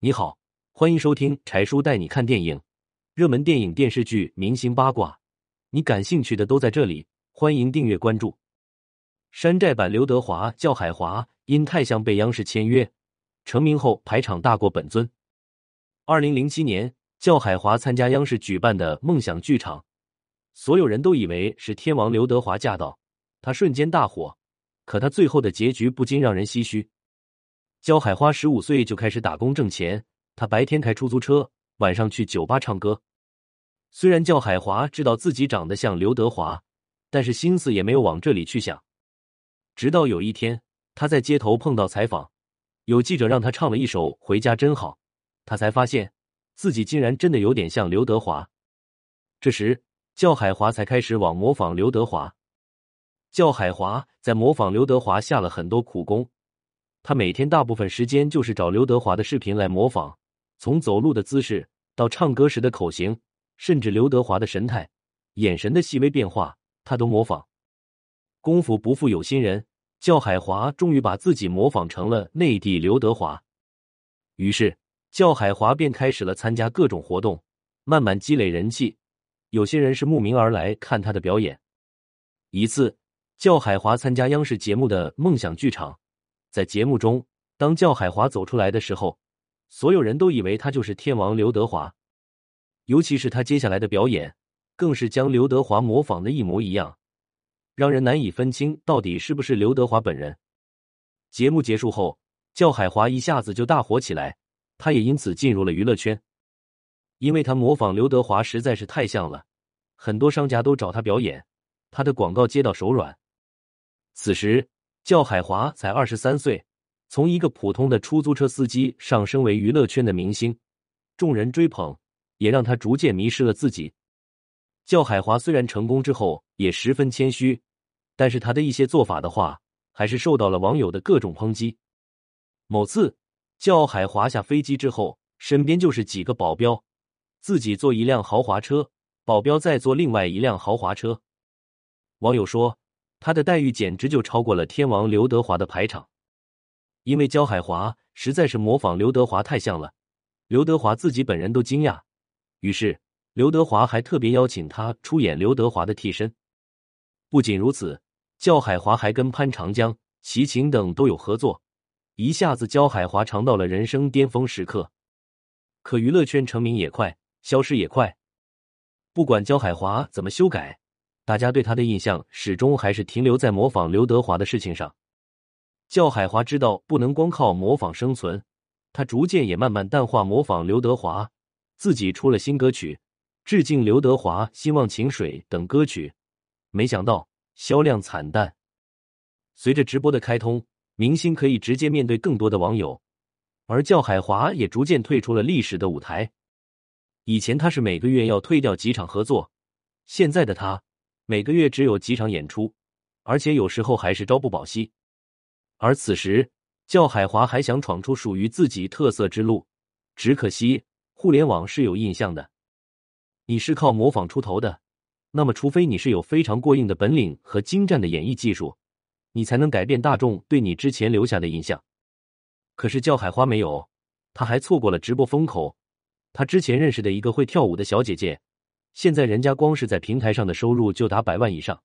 你好，欢迎收听柴叔带你看电影，热门电影、电视剧、明星八卦，你感兴趣的都在这里。欢迎订阅关注。山寨版刘德华叫海华，因太像被央视签约，成名后排场大过本尊。二零零七年，叫海华参加央视举办的梦想剧场，所有人都以为是天王刘德华驾到，他瞬间大火。可他最后的结局不禁让人唏嘘。焦海花十五岁就开始打工挣钱，他白天开出租车，晚上去酒吧唱歌。虽然焦海华知道自己长得像刘德华，但是心思也没有往这里去想。直到有一天，他在街头碰到采访，有记者让他唱了一首《回家真好》，他才发现自己竟然真的有点像刘德华。这时，焦海华才开始往模仿刘德华。焦海华在模仿刘德华下了很多苦功，他每天大部分时间就是找刘德华的视频来模仿，从走路的姿势到唱歌时的口型，甚至刘德华的神态、眼神的细微变化，他都模仿。功夫不负有心人，叫海华终于把自己模仿成了内地刘德华。于是，叫海华便开始了参加各种活动，慢慢积累人气。有些人是慕名而来看他的表演。一次。叫海华参加央视节目的梦想剧场，在节目中，当教海华走出来的时候，所有人都以为他就是天王刘德华。尤其是他接下来的表演，更是将刘德华模仿的一模一样，让人难以分清到底是不是刘德华本人。节目结束后，教海华一下子就大火起来，他也因此进入了娱乐圈，因为他模仿刘德华实在是太像了，很多商家都找他表演，他的广告接到手软。此时，叫海华才二十三岁，从一个普通的出租车司机上升为娱乐圈的明星，众人追捧，也让他逐渐迷失了自己。叫海华虽然成功之后也十分谦虚，但是他的一些做法的话，还是受到了网友的各种抨击。某次，叫海华下飞机之后，身边就是几个保镖，自己坐一辆豪华车，保镖再坐另外一辆豪华车。网友说。他的待遇简直就超过了天王刘德华的排场，因为焦海华实在是模仿刘德华太像了，刘德华自己本人都惊讶。于是刘德华还特别邀请他出演刘德华的替身。不仅如此，焦海华还跟潘长江、齐秦等都有合作，一下子焦海华尝到了人生巅峰时刻。可娱乐圈成名也快，消失也快，不管焦海华怎么修改。大家对他的印象始终还是停留在模仿刘德华的事情上。教海华知道不能光靠模仿生存，他逐渐也慢慢淡化模仿刘德华，自己出了新歌曲，致敬刘德华，《希望情水》等歌曲，没想到销量惨淡。随着直播的开通，明星可以直接面对更多的网友，而教海华也逐渐退出了历史的舞台。以前他是每个月要退掉几场合作，现在的他。每个月只有几场演出，而且有时候还是朝不保夕。而此时，教海华还想闯出属于自己特色之路，只可惜互联网是有印象的。你是靠模仿出头的，那么除非你是有非常过硬的本领和精湛的演绎技术，你才能改变大众对你之前留下的印象。可是教海花没有，他还错过了直播风口。他之前认识的一个会跳舞的小姐姐。现在人家光是在平台上的收入就达百万以上。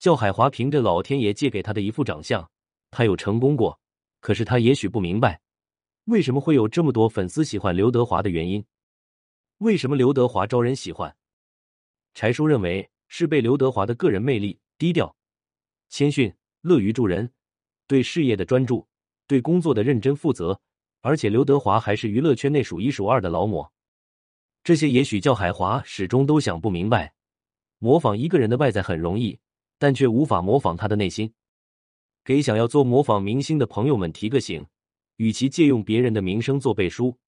叫海华凭着老天爷借给他的一副长相，他有成功过。可是他也许不明白，为什么会有这么多粉丝喜欢刘德华的原因。为什么刘德华招人喜欢？柴叔认为是被刘德华的个人魅力、低调、谦逊、乐于助人、对事业的专注、对工作的认真负责，而且刘德华还是娱乐圈内数一数二的劳模。这些也许叫海华始终都想不明白，模仿一个人的外在很容易，但却无法模仿他的内心。给想要做模仿明星的朋友们提个醒：，与其借用别人的名声做背书，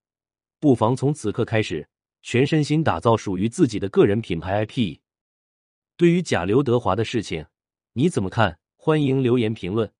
不妨从此刻开始，全身心打造属于自己的个人品牌 IP。对于假刘德华的事情，你怎么看？欢迎留言评论。